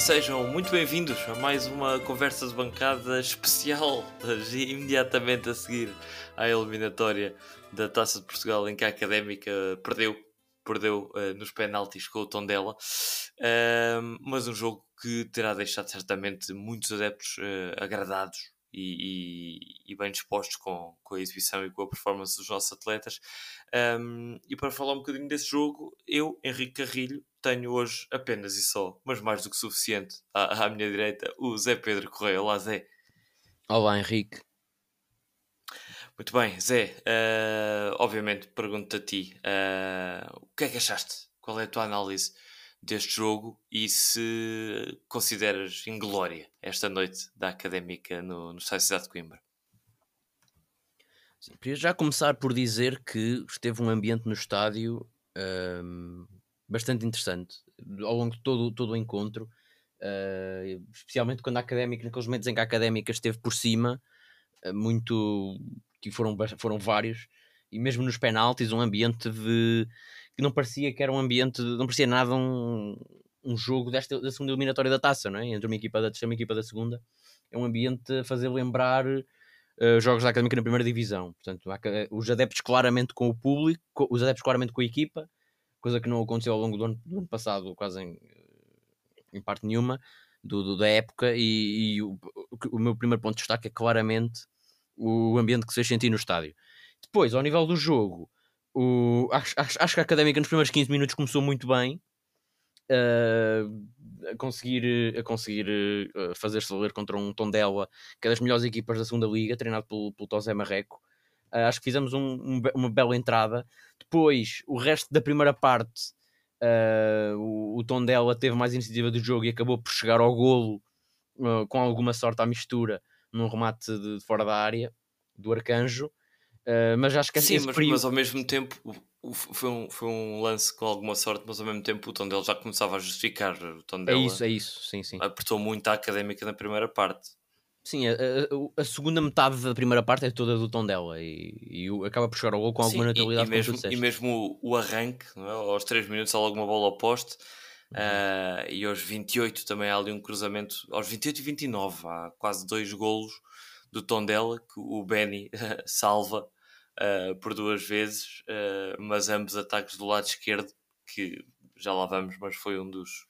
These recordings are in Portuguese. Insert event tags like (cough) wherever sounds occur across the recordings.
e sejam muito bem-vindos a mais uma conversa de bancada especial, imediatamente a seguir à eliminatória da Taça de Portugal, em que a Académica perdeu, perdeu uh, nos penaltis com o Tondela, uh, mas um jogo que terá deixado certamente muitos adeptos uh, agradados e, e, e, bem dispostos com, com a exibição e com a performance dos nossos atletas. Um, e para falar um bocadinho desse jogo, eu, Henrique Carrilho, tenho hoje apenas e só, mas mais do que suficiente, à, à minha direita, o Zé Pedro Correia. Olá, Zé. Olá, Henrique. Muito bem, Zé. Uh, obviamente, pergunto a ti: uh, o que é que achaste? Qual é a tua análise deste jogo e se consideras inglória esta noite da Académica no, no Estádio Cidade de Coimbra? Sim, queria já começar por dizer que esteve um ambiente no estádio um, bastante interessante ao longo de todo, todo o encontro, uh, especialmente quando a Académica, naqueles momentos em que a Académica esteve por cima, uh, muito que foram, foram vários, e mesmo nos penaltis, um ambiente de que não parecia que era um ambiente, não parecia nada um, um jogo desta, da segunda eliminatória da taça, não é? entre uma equipa da terceira e uma equipa da segunda. É um ambiente a fazer lembrar uh, jogos da Académica na primeira divisão. Portanto, os adeptos claramente com o público, os adeptos claramente com a equipa, coisa que não aconteceu ao longo do ano, do ano passado, quase em, em parte nenhuma, do, do da época. E, e o, o, meu primeiro ponto de destaque é claramente o ambiente que se sentiu no estádio. Depois, ao nível do jogo, o, acho, acho, que a Académica nos primeiros 15 minutos começou muito bem uh, a conseguir, a conseguir uh, fazer-se valer contra um Tondela, que é das melhores equipas da segunda liga, treinado pelo, pelo Tosé Marreco. Uh, acho que fizemos um, um, uma bela entrada. Depois, o resto da primeira parte, o, o Tondela teve mais iniciativa do jogo e acabou por chegar ao golo com alguma sorte à mistura num remate de, de fora da área do Arcanjo. Uh, mas acho que Sim, mas, período... mas, ao mesmo tempo foi um, foi um lance com alguma sorte, mas ao mesmo tempo o Tondela já começava a justificar. O Tondela é isso, é isso, sim, sim. Apertou muito a académica na primeira parte. Sim, a, a, a, segunda metade da primeira parte é toda do Tondela e, e acaba por chegar ao gol com alguma Sim, naturalidade. E, e mesmo, e mesmo o, o arranque, é? aos 3 minutos há alguma bola ao poste uhum. uh, e aos 28 também há ali um cruzamento, aos 28 e 29 há quase dois golos do Tondela que o Benny (laughs) salva uh, por duas vezes, uh, mas ambos ataques do lado esquerdo, que já lá vamos, mas foi um dos,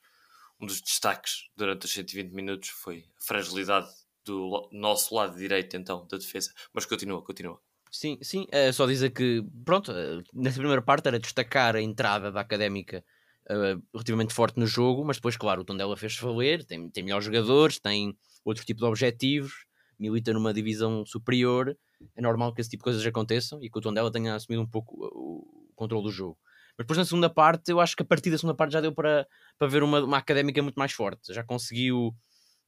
um dos destaques durante os 120 minutos, foi a fragilidade do nosso lado direito, então, da defesa. Mas continua, continua. Sim, sim, é só dizer que, pronto, nessa primeira parte era destacar a entrada da Académica uh, relativamente forte no jogo, mas depois, claro, o Tondela fez-se valer, tem, tem melhores jogadores, tem outro tipo de objetivos, milita numa divisão superior, é normal que esse tipo de coisas aconteçam e que o Tondela tenha assumido um pouco o controle do jogo. Mas depois na segunda parte, eu acho que a partir da segunda parte já deu para, para ver uma, uma académica muito mais forte. Já conseguiu,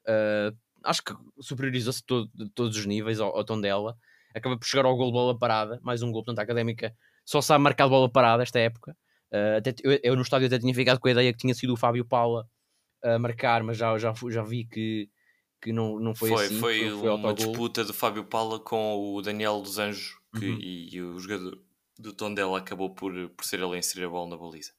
uh, acho que superiorizou-se todo, todos os níveis ao, ao Tondela. Acaba por chegar ao gol de bola parada, mais um gol, portanto a académica só sabe marcar de bola parada esta época. Uh, até, eu, eu, no estádio até tinha ficado com a ideia que tinha sido o Fábio Paula a marcar, mas já, já, já vi que que não, não foi, foi assim. Foi, foi uma disputa do Fábio Paula com o Daniel dos Anjos que, uhum. e, e, o jogador do Tondela acabou por, por ser ele a inserir a bola na baliza.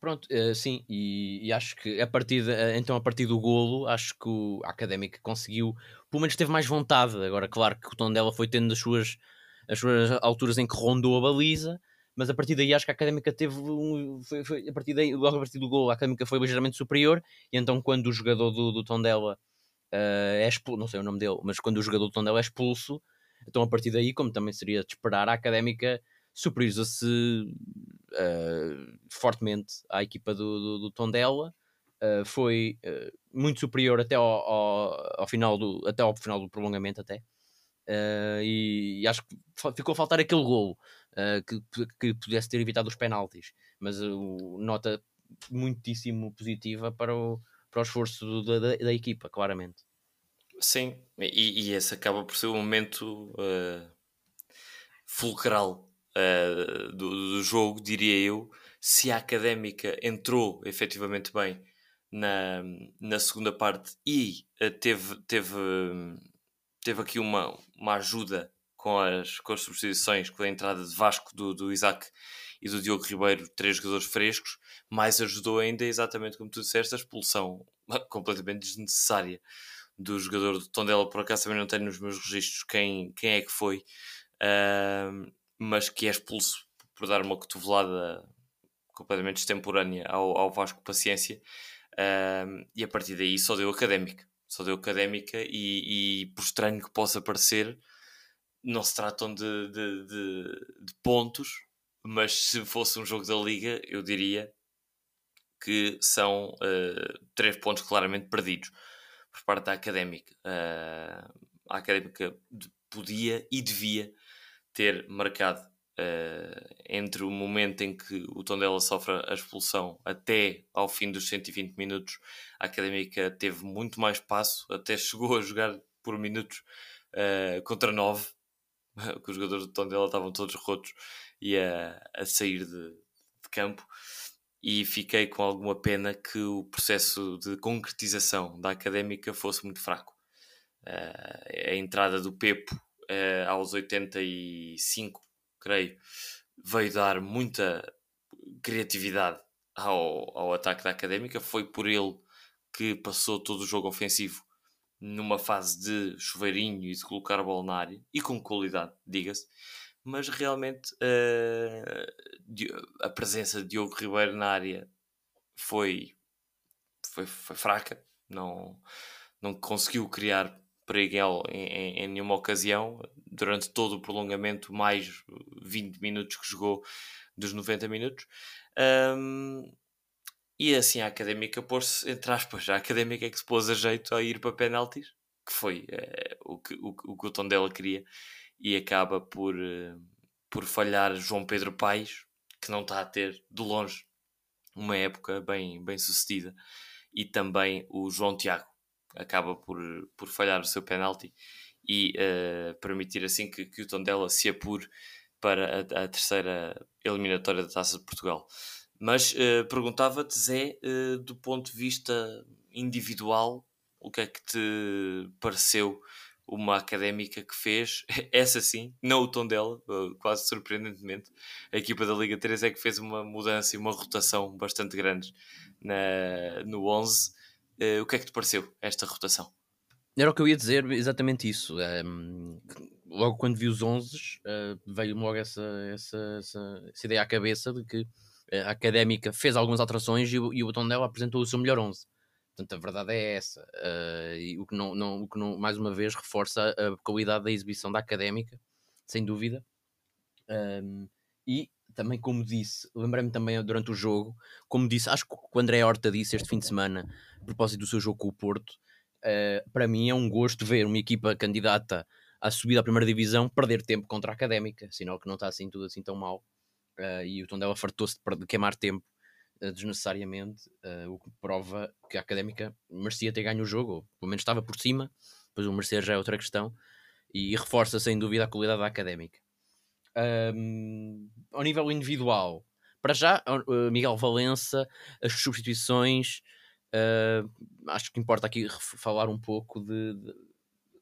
Pronto, uh, sim, e, e, acho que a partir de, uh, então a partir do golo, acho que o, a Académica conseguiu, pelo menos teve mais vontade. Agora, claro que o Tondela foi tendo as suas, as suas alturas em que rondou a baliza, mas a partir daí acho que a Académica teve um, foi, foi, a partir daí, logo a partir do golo, a Académica foi ligeiramente superior, e então quando o jogador do, do Tondela uh, é expulso, não sei o nome dele, mas quando o jogador do Tondela é expulso, então a partir daí, como também seria de esperar, a Académica superioriza-se uh, fortemente à equipa do, do, do Tondela. Uh, foi muito superior até ao, ao, ao, final do até ao final do prolongamento até e, e, acho que ficou a faltar aquele golo que, que pudesse ter evitado os penaltis mas nota muitíssimo positiva para o, para o esforço da, da, da equipa, claramente. Sim, e, e, esse acaba por ser o momento uh, fulcral uh, do, do, jogo, diria eu. Se a académica entrou efetivamente bem na, na segunda parte e uh, teve, teve, teve aqui uma, uma ajuda com as, com as substituições, com a entrada de Vasco do, do Isaac e do Diogo Ribeiro, três jogadores frescos, mais ajudou ainda, exatamente como tu disseste, a expulsão (laughs) completamente desnecessária do jogador do Tondela, por acaso também não tenho nos meus registros quem, quem é que foi, uh, mas que é expulso por dar uma cotovelada completamente extemporânea ao, ao Vasco Paciência, uh, e a partir daí só deu académica, só deu académica, e, e por estranho que possa parecer, não se tratam de, de, de, de pontos, mas se fosse um jogo da Liga, eu diria que são uh, três pontos claramente perdidos por parte da académica. Uh, a académica podia e devia ter marcado uh, entre o momento em que o Tondela sofre a expulsão até ao fim dos 120 minutos. A académica teve muito mais espaço, até chegou a jogar por minutos contra 9, (laughs) que os jogadores do Tondela estavam todos rotos e a, a sair de, de campo e fiquei com alguma pena que o processo de concretização da académica fosse muito fraco. Uh, a entrada do Pepo uh, aos 85, creio, veio dar muita criatividade ao, ao ataque da académica. Foi por ele que passou todo o jogo ofensivo numa fase de chuveirinho e de colocar a bola na área e com qualidade, diga-se mas realmente uh, a presença de Diogo Ribeiro na área foi, foi, foi fraca, não, não conseguiu criar perigo em, em, em, nenhuma ocasião durante todo o prolongamento, mais 20 minutos que jogou dos 90 minutos. Um, e assim a académica pôs-se, entre aspas, a académica é que se pôs a jeito a ir para penaltis, que foi uh, o, que, o, o que o tom dela queria e acaba por, uh, por falhar João Pedro Paes, que não está a ter de longe uma época bem, bem sucedida, e também o João Tiago acaba por, por falhar o seu penalti e uh, permitir assim que, que o Tondela se apure para a, a, terceira eliminatória da Taça de Portugal. Mas uh, perguntava-te, Zé, uh, do ponto de vista individual, o que é que te pareceu uma académica que fez, (laughs) essa sim, não o tom dela, eh, quase surpreendentemente, a equipa da Liga 3 é que fez uma mudança e uma rotação bastante grandes na, no 11. Uh, o que é que te pareceu esta rotação? Era o que eu ia dizer, exatamente isso. Um, ehm, logo quando vi os 11, uh, veio-me logo essa, essa, essa, essa, ideia à cabeça de que a académica fez algumas alterações e, e o Tondela apresentou o seu melhor 11. Portanto, a verdade é essa. Uh, e o que, não, não, o que não, mais uma vez, reforça a qualidade da exibição da académica, sem dúvida. Um, e também, como disse, lembrei-me também durante o jogo, como disse, acho que o André Horta disse este fim de semana, a propósito do seu jogo com o Porto, uh, para mim é um gosto ver uma equipa candidata à subida à primeira divisão perder tempo contra a académica, sinal que não está assim tudo assim tão mal. Uh, e o Tondela fartou-se de queimar tempo uh, desnecessariamente, uh, o que prova que a Académica merecia ter ganho o jogo, ou pelo menos estava por cima, pois o merecer já é outra questão, e reforça sem dúvida a qualidade da Académica. Um, ao nível individual, para já, Miguel Valença, as substituições, acho que importa aqui falar um pouco de, de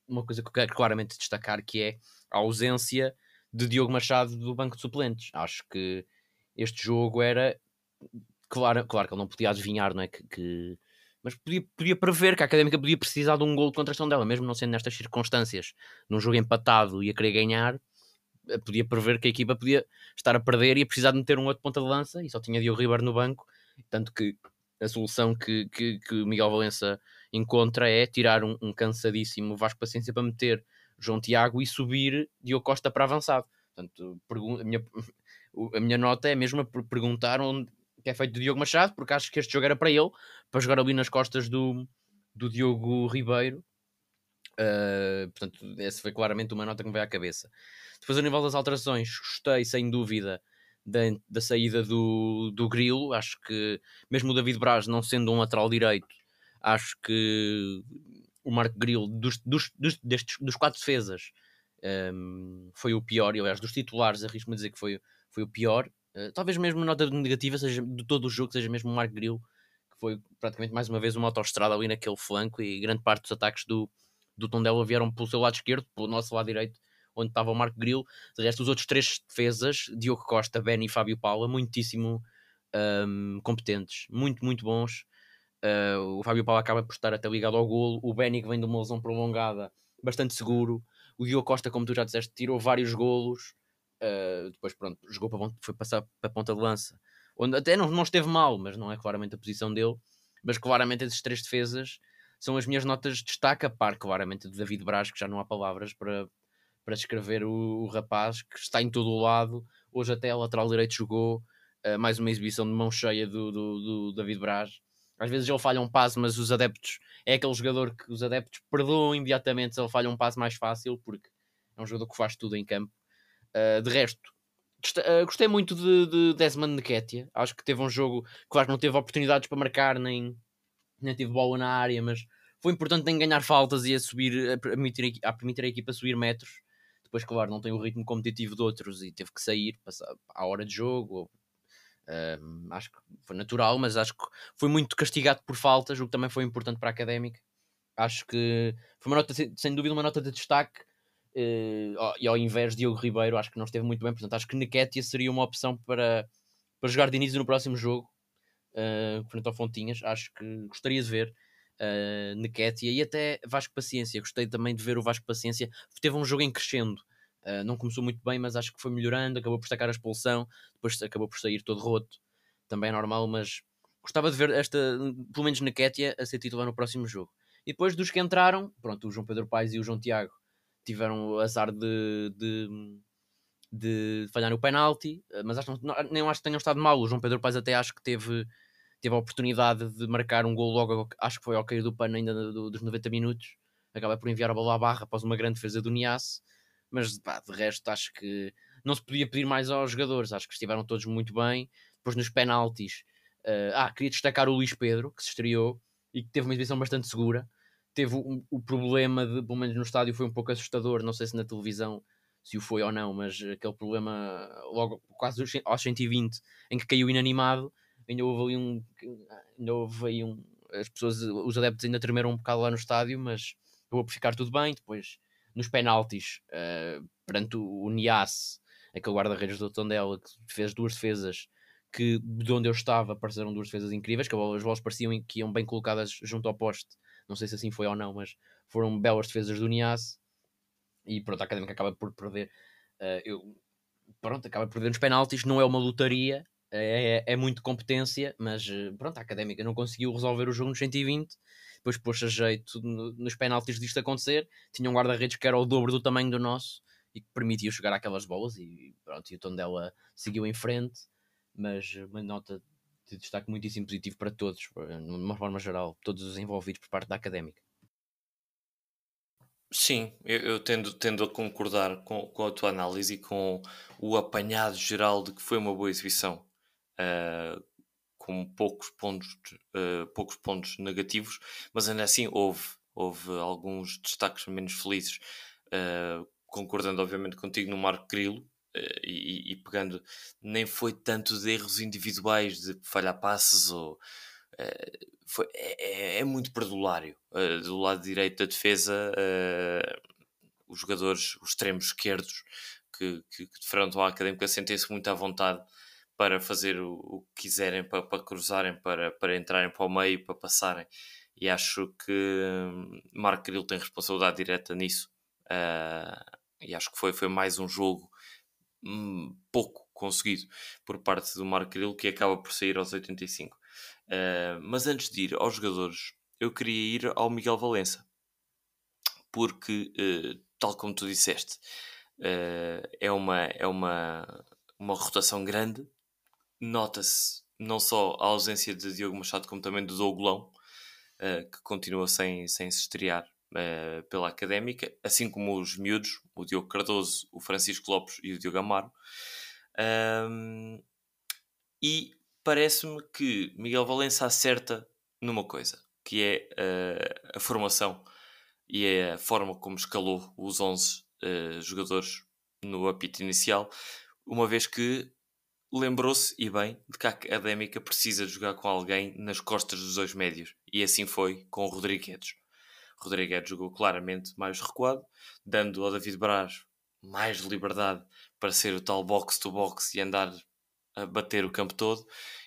uma coisa que eu quero claramente destacar, que é a ausência de Diogo Machado do banco de suplentes. Acho que este jogo era claro, claro que ele não podia adivinhar, não é? Que, que... Mas podia, podia prever que a Académica podia precisar de um gol de contração dela, mesmo não sendo nestas circunstâncias, num jogo empatado e a querer ganhar, eh, podia prever que a equipa podia estar a perder e a precisar de meter um outro ponta de lança e só tinha Diogo Ribeiro no banco. Tanto que a solução que, que, que Miguel Valença encontra é tirar um, um cansadíssimo Vasco Paciência para meter João Tiago e subir Diogo Costa para avançado. Portanto, a minha, (laughs) a minha nota é mesmo a perguntar onde, que é feito do Diogo Machado, porque acho que este jogo era para ele, para jogar ali nas costas do, do Diogo Ribeiro. Uh, portanto, essa foi claramente uma nota que me veio à cabeça. Depois, a nível das alterações, gostei sem dúvida da, da saída do, do Grilo. Acho que, mesmo o David Braz não sendo um lateral direito, acho que o Marco Grilo, dos, dos, dos, destes, dos quatro defesas, um, foi o pior. E, aliás, dos titulares, arrisco-me a dizer que foi, foi o pior. Eh, talvez mesmo nota negativa seja de todo o jogo, seja mesmo o Mark Grill, que foi praticamente mais uma vez uma autoestrada ali naquele flanco e grande parte dos ataques do, do Tondela vieram pelo seu lado esquerdo, pelo nosso lado direito, onde estava o Marco Grill. De resto, os outros três defesas, Diogo Costa, Ben e Fábio Paula, muitíssimo um, competentes, muito, muito bons. Uh, o Fábio Paulo acaba por estar até ligado ao golo. O que vem de uma lesão prolongada, bastante seguro. O Diogo Costa, como tu já disseste, tirou vários golos. Uh, depois, pronto, jogou para, foi passar para a ponta de lança, onde até não, não esteve mal, mas não é claramente a posição dele. Mas claramente esses três defesas são as minhas notas de destaque, a par claramente de David Braz, que já não há palavras para, para descrever o, o rapaz que está em todo o lado. Hoje até a lateral direito jogou, uh, mais uma exibição de mão cheia do, do, do David Braz. Às vezes ele falha um passo, mas os adeptos é aquele jogador que os adeptos perdoam imediatamente se ele falha um passo mais fácil, porque é um jogador que faz tudo em campo. Uh, de resto, uh, gostei muito de, de Desmond Nketiah. Acho que teve um jogo, claro não teve oportunidades para marcar, nem, nem teve bola na área, mas foi importante em ganhar faltas e a subir, a permitir, a permitir a equipa subir metros. Depois, claro, não tem o ritmo competitivo de outros e teve que sair à hora de jogo, Acho que foi natural, mas acho que foi muito castigado por faltas, o que também foi importante para a académica. Acho que foi uma nota, sem dúvida, uma nota de destaque. Uh, e ao invés de Diogo Ribeiro, acho que não esteve muito bem. Portanto, acho que Nequetia seria uma opção para, para jogar de início no próximo jogo, uh, frente ao Fontinhas. Acho que gostaria de ver uh, Nequetia e até Vasco Paciência. Gostei também de ver o Vasco Paciência. Teve um jogo em crescendo Uh, não começou muito bem, mas acho que foi melhorando. Acabou por sacar a expulsão, depois acabou por sair todo roto. Também é normal, mas gostava de ver esta, pelo menos na Kétia, a ser titular no próximo jogo. E depois dos que entraram, pronto, o João Pedro Paes e o João Tiago tiveram o azar de, de, de falhar no penalti, ah, mas acho, não, nem acho que tenham estado mal. O João Pedro Paes até acho que teve, teve a oportunidade de marcar um gol logo, acho que foi ao cair do pano ainda dos 90 minutos. Acaba por enviar a bola à barra após uma grande defesa do Niasse mas pá, de resto acho que não se podia pedir mais aos jogadores, acho que estiveram todos muito bem. Depois nos penaltis, uh, ah, queria destacar o Luís Pedro, que se estreou e que teve uma exibição bastante segura. Teve o, o problema de, pelo menos no estádio, foi um pouco assustador. Não sei se na televisão se o foi ou não, mas aquele problema logo quase aos 120 em que caiu inanimado. Ainda houve ali um. Ainda houve aí um. As pessoas, os adeptos ainda tremeram um bocado lá no estádio, mas acabou por ficar tudo bem. Depois nos penaltis, uh, perante o, o Niasse, aquele guarda-redes do Tondela, que fez duas defesas que de onde eu estava pareceram duas defesas incríveis, que as bolas pareciam que iam bem colocadas junto ao poste, não sei se assim foi ou não, mas foram belas defesas do Niasse. E pronto, a Académica acaba por perder uh, eu, pronto, acaba por perder nos penaltis, não é uma lutaria é, é, é muito competência, mas eh, pronto, a Académica não conseguiu resolver o jogo nos 120 depois pôs a jeito no, nos penaltis disto acontecer. Tinha um guarda-redes que era o dobro do tamanho do nosso e que permitiu chegar àquelas bolas. E pronto, e o Tondela seguiu em frente, mas uma nota de destaque muitíssimo positivo para todos, de uma forma geral, todos os envolvidos por parte da académica. Sim, eu, eu tendo, tendo a concordar com, com a tua análise e com o apanhado geral de que foi uma boa exibição. Uh, com poucos pontos, uh, poucos pontos negativos, mas ainda assim houve, houve alguns destaques menos felizes, uh, concordando obviamente contigo no Marco Grilo, uh, e, e, pegando, nem foi tanto de erros individuais, de falhar passes, ou, foi, é, é, é, muito perdulário. do lado direito da defesa, os jogadores, os extremos esquerdos, que, que, que defrontam a académica, sentem-se muito à vontade para fazer o, o que quiserem, para, para, cruzarem, para, para entrarem para o meio, para passarem. E acho que hum, Marco Grilo tem responsabilidade direta nisso. Uh, e acho que foi, foi mais um jogo um, pouco conseguido por parte do Marco Grilo que acaba por sair aos 85. Uh, ah, mas antes de ir aos jogadores, eu queria ir ao Miguel Valença, porque, uh, tal como tu disseste, é, uma, é uma, uma rotação grande nota-se não só a ausência de Diogo Machado, como também do Dougolão, uh, que continua sem, sem se estrear uh, pela académica, assim como os miúdos, o Diogo Cardoso, o Francisco Lopes e o Diogo Amaro. Um, e parece-me que Miguel Valença acerta numa coisa, que é uh, a formação e é a forma como escalou os 11 jogadores no apito inicial, uma vez que lembrou-se, e bem, de que a Académica precisa de jogar com alguém nas costas dos dois médios. E assim foi com o Rodrigues. Rodrigues jogou claramente mais recuado, dando ao David Braz mais liberdade para ser o tal box-to-box e andar a bater o campo todo.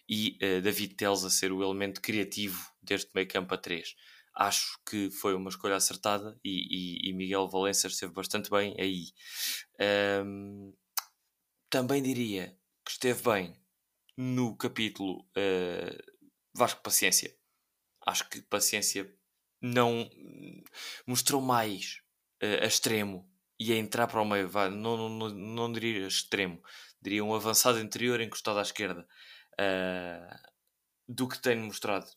e uh, David Teles a ser o elemento criativo deste meio campo a 3. Acho que foi uma escolha acertada e, e, e Miguel Valença esteve bastante bem aí. Um, também diria que esteve bem no capítulo uh, Vasco Paciência. Acho que Paciência não mostrou mais uh, a extremo e a entrar para o meio, não, não, não, diria extremo, diria um avançado interior encostado à esquerda uh, do que tem mostrado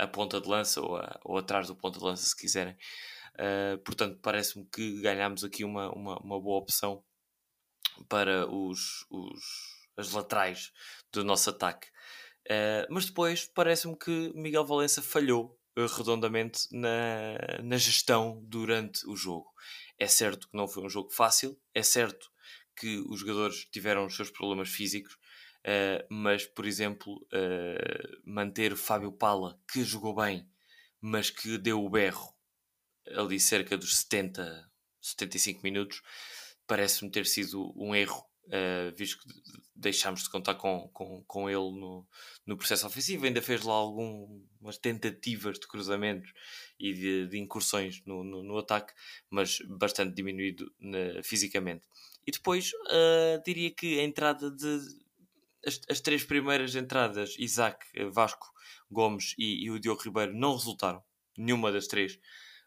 a ponta de lança ou, a, ou atrás do ponta de lança, se quiserem. Portanto, parece-me que ganhámos aqui uma, uma, uma boa opção para os, os, as laterais do nosso ataque. mas depois parece-me que Miguel Valença falhou redondamente na, na gestão durante o jogo. É certo que não foi um jogo fácil, é certo que os jogadores tiveram os seus problemas físicos, uh, mas, por exemplo, uh, manter Fábio Pala, que jogou bem, mas que deu o berro ali cerca dos 70, 75 minutos, parece-me ter sido um erro uh, visto que deixámos de contar com, com, com ele no, no processo ofensivo. Ainda fez lá algumas tentativas de cruzamentos e de, de incursões no, no, no, ataque, mas bastante diminuído na, fisicamente. E depois uh, diria que a entrada de. As, as, três primeiras entradas, Isaac, Vasco Gomes e, e o Diogo Ribeiro, não resultaram. Nenhuma das três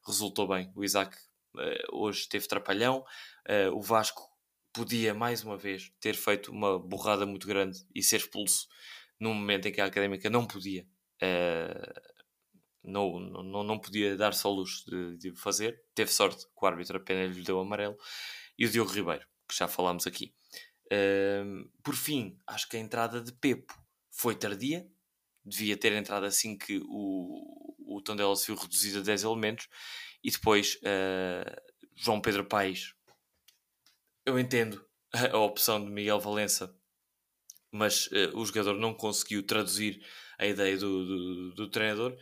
resultou bem. O Isaac uh, hoje teve trapalhão, uh, o Vasco podia mais uma vez ter feito uma borrada muito grande e ser expulso num momento em que a académica não podia. Uh, não, não, não podia dar-se ao luxo de, de, fazer. Teve sorte que o árbitro apenas lhe deu amarelo. E o Diogo Ribeiro, que já falámos aqui. Uh, por fim, acho que a entrada de Pepo foi tardia. Devia ter entrado assim que o, o Tondela se viu reduzido a 10 elementos. E depois uh, João Pedro Paes eu entendo a opção de Miguel Valença, mas uh, o jogador não conseguiu traduzir a ideia do, do, do, treinador.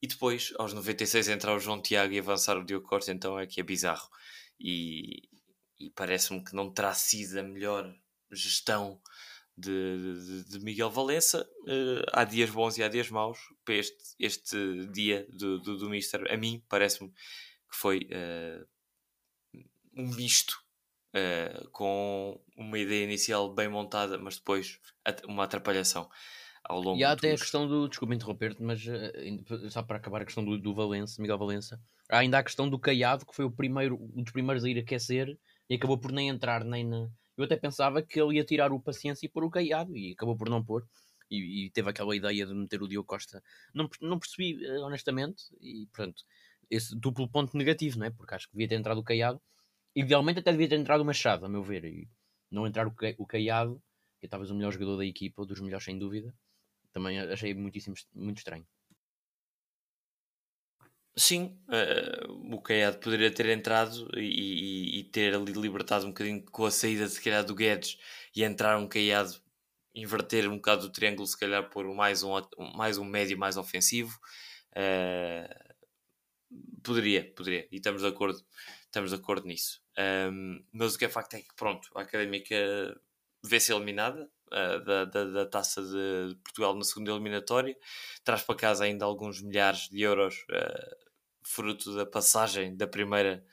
E depois, aos 96, entrar o João Tiago e avançar o Diogo Costa, então é que é bizarro. E, e parece-me que não terá sido a melhor gestão de, de, de Miguel Valença. Uh, há dias bons e há dias maus. Para este, este dia do, do, do Mister, a mim, parece-me que foi uh, um misto uh, com uma ideia inicial bem montada, mas depois uma atrapalhação ao longo E há até a questão do, desculpa interromper-te, mas uh, só para acabar a questão do, do Valença, Miguel Valença, há ainda a questão do Caiado, que foi o primeiro, um dos primeiros a ir aquecer e acabou por nem entrar nem na. Eu até pensava que ele ia tirar o paciência e pôr o Caiado e acabou por não pôr. E, e, teve aquela ideia de meter o Diogo Costa. Não, não percebi, eh, honestamente, e portanto, esse duplo ponto negativo, não é? Porque acho que devia ter entrado o Caiado Idealmente até devia ter entrado o Machado, a meu ver, e não entrar o, Caiado, que é talvez o melhor jogador da equipa, ou dos melhores sem dúvida, também achei muitíssimo, muito estranho. Sim, uh, o Caiado poderia ter entrado e, e, e, ter ali libertado um bocadinho com a saída se calhar do Guedes e entrar um Caiado, inverter um bocado o triângulo, se calhar pôr mais um, mais um médio mais ofensivo. Uh, poderia, poderia, e estamos de acordo, estamos de acordo nisso. Um, mas o que é facto é que, pronto, a Académica vê-se eliminada uh, da, da, da, taça de Portugal na segunda eliminatória, traz para casa ainda alguns milhares de euros, uh, fruto da passagem da primeira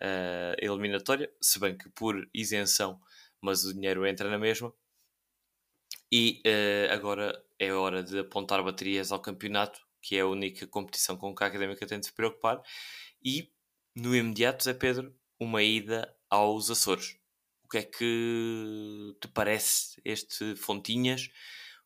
uh, eliminatória, se bem que por isenção, mas o dinheiro entra na mesma. E agora é hora de apontar baterias ao campeonato, que é a única competição com que a Académica tem de se preocupar, e no imediato, Zé Pedro, uma ida aos Açores. O que é que te parece este Fontinhas?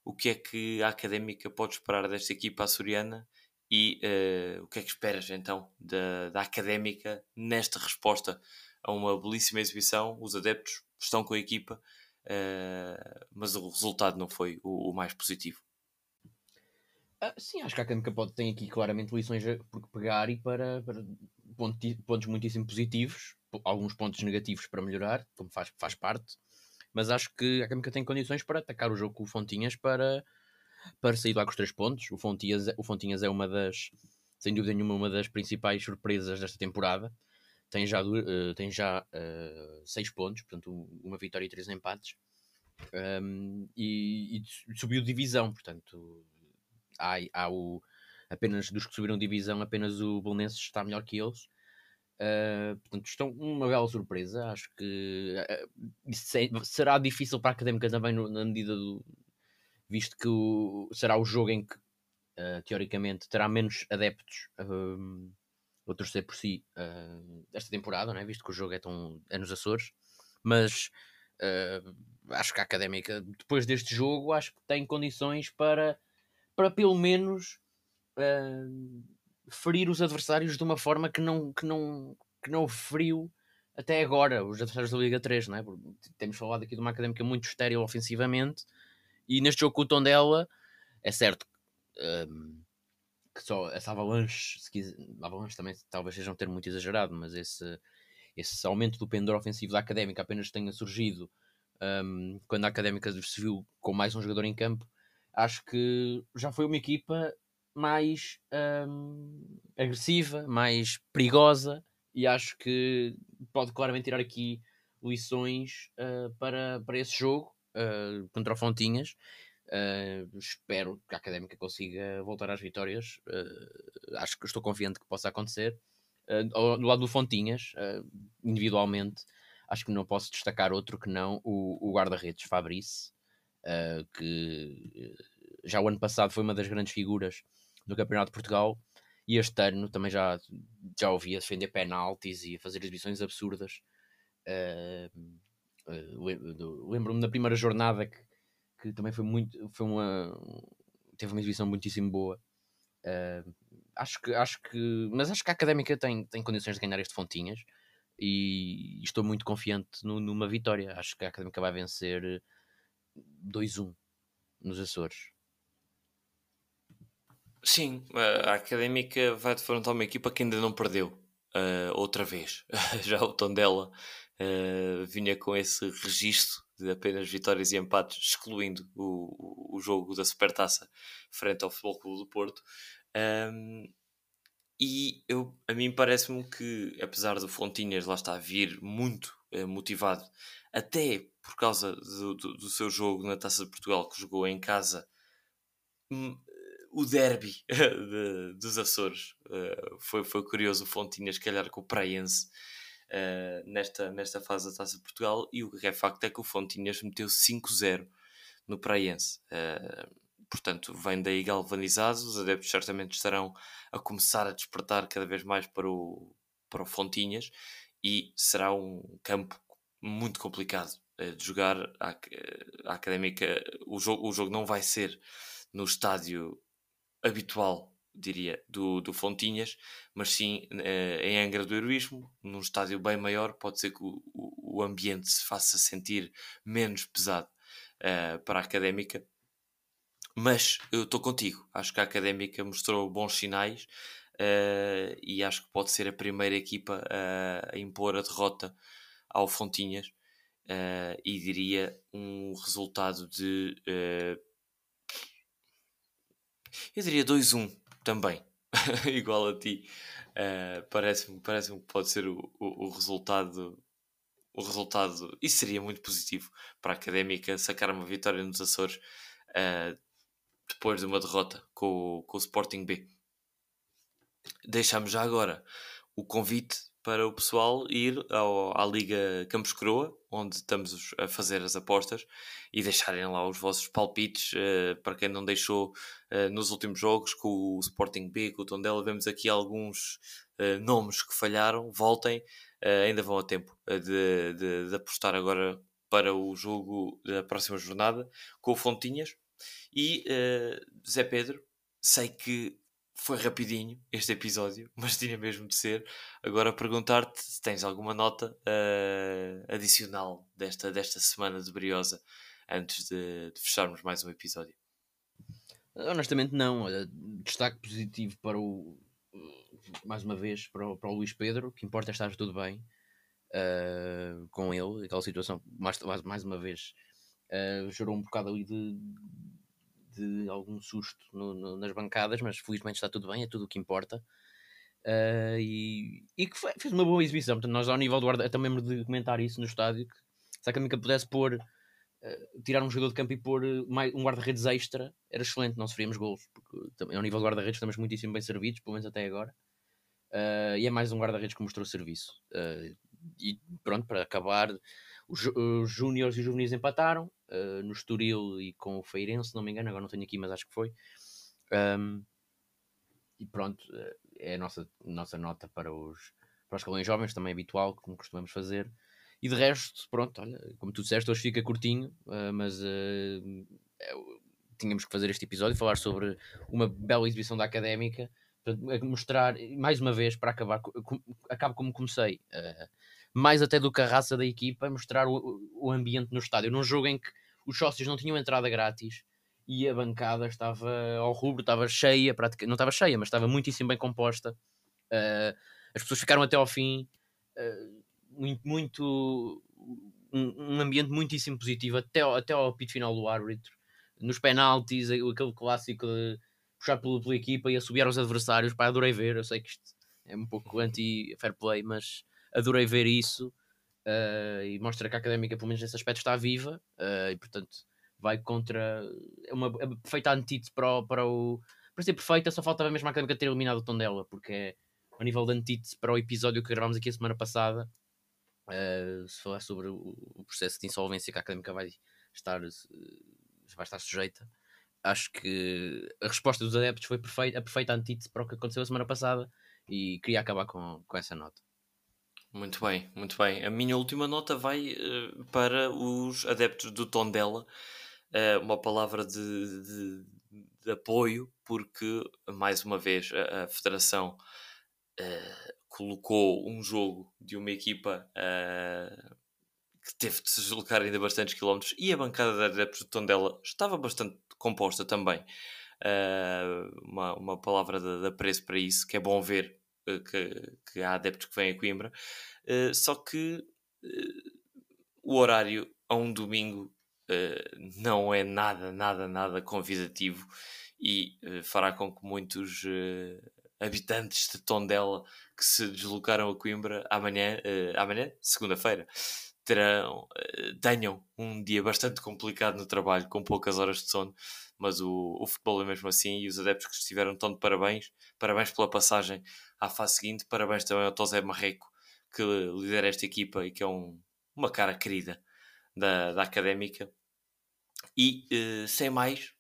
O que é que a Académica pode esperar desta equipa açoriana? E uh, o que é que esperas então da, da Académica nesta resposta a uma belíssima exibição? Os adeptos estão com a equipa, uh, mas o resultado não foi o, o mais positivo. Ah, sim, acho que a Académica pode ter aqui claramente lições por pegar e para, para pontos muitíssimo positivos, alguns pontos negativos para melhorar, como faz, faz parte, mas acho que a Académica tem condições para atacar o jogo com o Fontinhas para, para sair lá com os três pontos. O Fontinhas, o Fontinhas é uma das, sem dúvida nenhuma, uma das principais surpresas desta temporada. Tem já, uh, tem já uh, seis pontos, portanto, uma vitória e três empates. Um, e, e, subiu divisão, portanto há, há o, apenas dos que subiram divisão, apenas o Bolonenses está melhor que eles. Uh, portanto, estão uma bela surpresa. Acho que uh, será difícil para a académica também, no, na medida do visto que o, será o jogo em que uh, teoricamente terá menos adeptos a torcer por si esta temporada, é? visto que o jogo é, tão, é nos Açores. Mas acho que a académica, depois deste jogo, acho que tem condições para, para pelo menos ferir os adversários de uma forma que não, que não, que não feriu até agora os adversários da Liga 3, não é? Porque temos falado aqui de uma académica muito estéril ofensivamente e neste jogo com o Tondela é certo um, que só essa avalanche, se quiser, avalanche também talvez seja um termo muito exagerado, mas esse, esse aumento do pendor ofensivo da académica apenas tenha surgido um, quando a académica se viu com mais um jogador em campo. Acho que já foi uma equipa mais um, agressiva, mais perigosa, e acho que pode claramente tirar aqui lições uh, para, para esse jogo uh, contra o Fontinhas. Uh, espero que a Académica consiga voltar às vitórias. acho que estou confiante que possa acontecer. do lado do Fontinhas, individualmente, acho que não posso destacar outro que não o, o guarda-redes Fabrice, que já o ano passado foi uma das grandes figuras do Campeonato de Portugal e este ano também já, já ouvi a defender penaltis e a fazer exibições absurdas. Uh, uh, Lembro-me da primeira jornada que, que também foi muito. Foi uma, teve uma exibição muitíssimo boa. Uh, acho que, acho que, mas acho que a académica tem, tem condições de ganhar este Fontinhas e estou muito confiante no, numa vitória. Acho que a académica vai vencer 2-1 nos Açores. Sim, a Académica vai defrontar uma equipa que ainda não perdeu uh, outra vez. (laughs) Já o Tondela uh, vinha com esse registro de apenas vitórias e empates, excluindo o, o jogo da Supertaça frente ao Futebol Clube do Porto. Um, e eu, a mim parece-me que, apesar do Fontinhas lá está a vir muito uh, motivado, até por causa do, do, do, seu jogo na Taça de Portugal que jogou em casa, hum, o derby (laughs) de, dos Açores. Uh, foi, foi curioso o Fontinhas calhar com o Praense uh, nesta, nesta fase da Taça de Portugal e o que é facto é que o Fontinhas meteu 5-0 no Praense. Uh, portanto, vem daí galvanizado, os adeptos certamente estarão a começar a despertar cada vez mais para o, para o Fontinhas e será um campo muito complicado de jogar. A, a académica, o jogo, o jogo não vai ser no estádio habitual, diria, do, do Fontinhas, mas sim eh, em Angra do Heroísmo, num estádio bem maior, pode ser que o, o ambiente se faça sentir menos pesado uh, para a académica. Mas eu estou contigo, acho que a académica mostrou bons sinais uh, e acho que pode ser a primeira equipa a impor a derrota ao Fontinhas. Uh, e diria um resultado de eu diria 2-1 também, (laughs) igual a ti. Uh, Parece-me parece que pode ser o, o, o, resultado. O resultado, isso seria muito positivo para a académica sacar uma vitória nos Açores uh, depois de uma derrota com, com o Sporting B. Deixamos já agora o convite para o pessoal ir ao, à Liga Campos Croa, onde estamos a fazer as apostas, e deixarem lá os vossos palpites. Uh, para quem não deixou uh, nos últimos jogos, com o Sporting B, com o Tondela, vemos aqui alguns uh, nomes que falharam. Voltem, ainda vão a tempo de, de, de, apostar agora para o jogo da próxima jornada com o Fontinhas. E Zé Pedro, sei que foi rapidinho este episódio, (laughs) mas tinha mesmo de ser. Agora perguntar-te se tens alguma nota uh, adicional desta, desta semana de Briosa antes de, de, fecharmos mais um episódio. Honestamente, não. Destaque positivo para o. Mais uma vez, para o, para o Luís Pedro, que importa é estar tudo bem uh, com ele. Aquela situação, mais, mais uma vez, uh, gerou um bocado ali de, de algum susto no, no, nas bancadas, mas felizmente está tudo bem, é tudo o que importa. Uh, e, e, que foi, fez uma boa exibição. Portanto, nós, ao nível do guarda, também lembro de comentar isso no estádio: que se a Académica pudesse pôr uh, tirar um jogador de campo e pôr mais, um guarda-redes extra era excelente, não sofríamos gols, porque também, ao nível de guarda-redes estamos muitíssimo bem servidos, pelo menos até agora. E é mais um guarda-redes que mostrou serviço. E pronto, para acabar, os, Júniores e os Juvenis empataram uh, no Estoril e com o Feirense, se não me engano, agora não tenho aqui, mas acho que foi. Um, e pronto, é a nossa, nossa nota para os, para os calões jovens, também habitual, como costumamos fazer. E de resto, pronto, olha, como tu disseste, hoje fica curtinho, mas tínhamos que fazer este episódio, falar sobre uma bela exibição da Académica, mostrar, mais uma vez, para acabar, acabo como comecei, uh, mais até do que a raça da equipa, mostrar o, o ambiente no estádio. Num jogo em que os sócios não tinham entrada grátis e a bancada estava ao rubro, estava cheia, não estava cheia, mas estava muitíssimo bem composta. Uh, as pessoas ficaram até ao fim, uh, muito, um, um, ambiente muitíssimo positivo, até, até ao pito final do árbitro. Nos penaltis, aquele clássico de puxar pela, pela equipa e assobiar os adversários. Pá, adorei ver. Eu sei que isto é um pouco anti-fair play, mas adorei ver isso. Uh, e mostra que a académica, pelo menos nesse aspecto, está viva uh, e, portanto, vai contra. É uma é perfeita antítese para o, para o. Para ser perfeita, só faltava mesmo a académica ter eliminado o tom dela, porque é a nível de antítese para o episódio que gravámos aqui a semana passada. Uh, se falar sobre o, o, processo de insolvência que a académica vai estar, vai estar sujeita acho que a resposta dos adeptos foi perfeita, a perfeita antítese para o que aconteceu a semana passada e queria acabar com, com essa nota. Muito bem, muito bem. A minha última nota vai uh, para os adeptos do Tondela, uh, uma palavra de, de, de, apoio, porque mais uma vez a, a Federação uh, colocou um jogo de uma equipa que teve de se deslocar ainda bastantes quilómetros e a bancada de adeptos do Tondela estava bastante composta também. Uma, uma palavra de, de apreço para isso, que é bom ver que, que, há adeptos que vêm a Coimbra. Uh, só que o horário a um domingo não é nada, nada, nada convidativo e fará com que muitos habitantes de Tondela que se deslocaram a Coimbra amanhã, amanhã segunda-feira, terão, eh, tenham um dia bastante complicado no trabalho, com poucas horas de sono, mas o, o futebol é mesmo assim e os adeptos que estiveram tão de parabéns, parabéns pela passagem à fase seguinte, parabéns também ao Tosé Marreco, que lidera esta equipa e que é um, uma cara querida da, da académica. E uh, sem mais,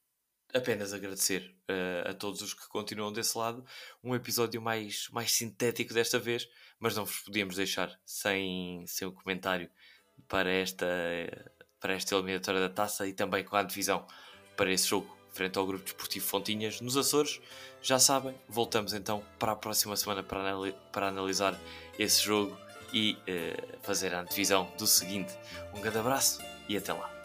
apenas agradecer uh, a todos os que continuam desse lado. Um episódio mais, mais sintético desta vez, mas não vos podíamos deixar sem, sem um comentário para esta, para esta eliminatória da taça e também com a divisão para esse jogo frente ao Grupo Desportivo Fontinhas nos Açores. Já sabem, voltamos então para a próxima semana para, anali para analisar esse jogo e uh, fazer a divisão do seguinte. Um grande abraço e até lá.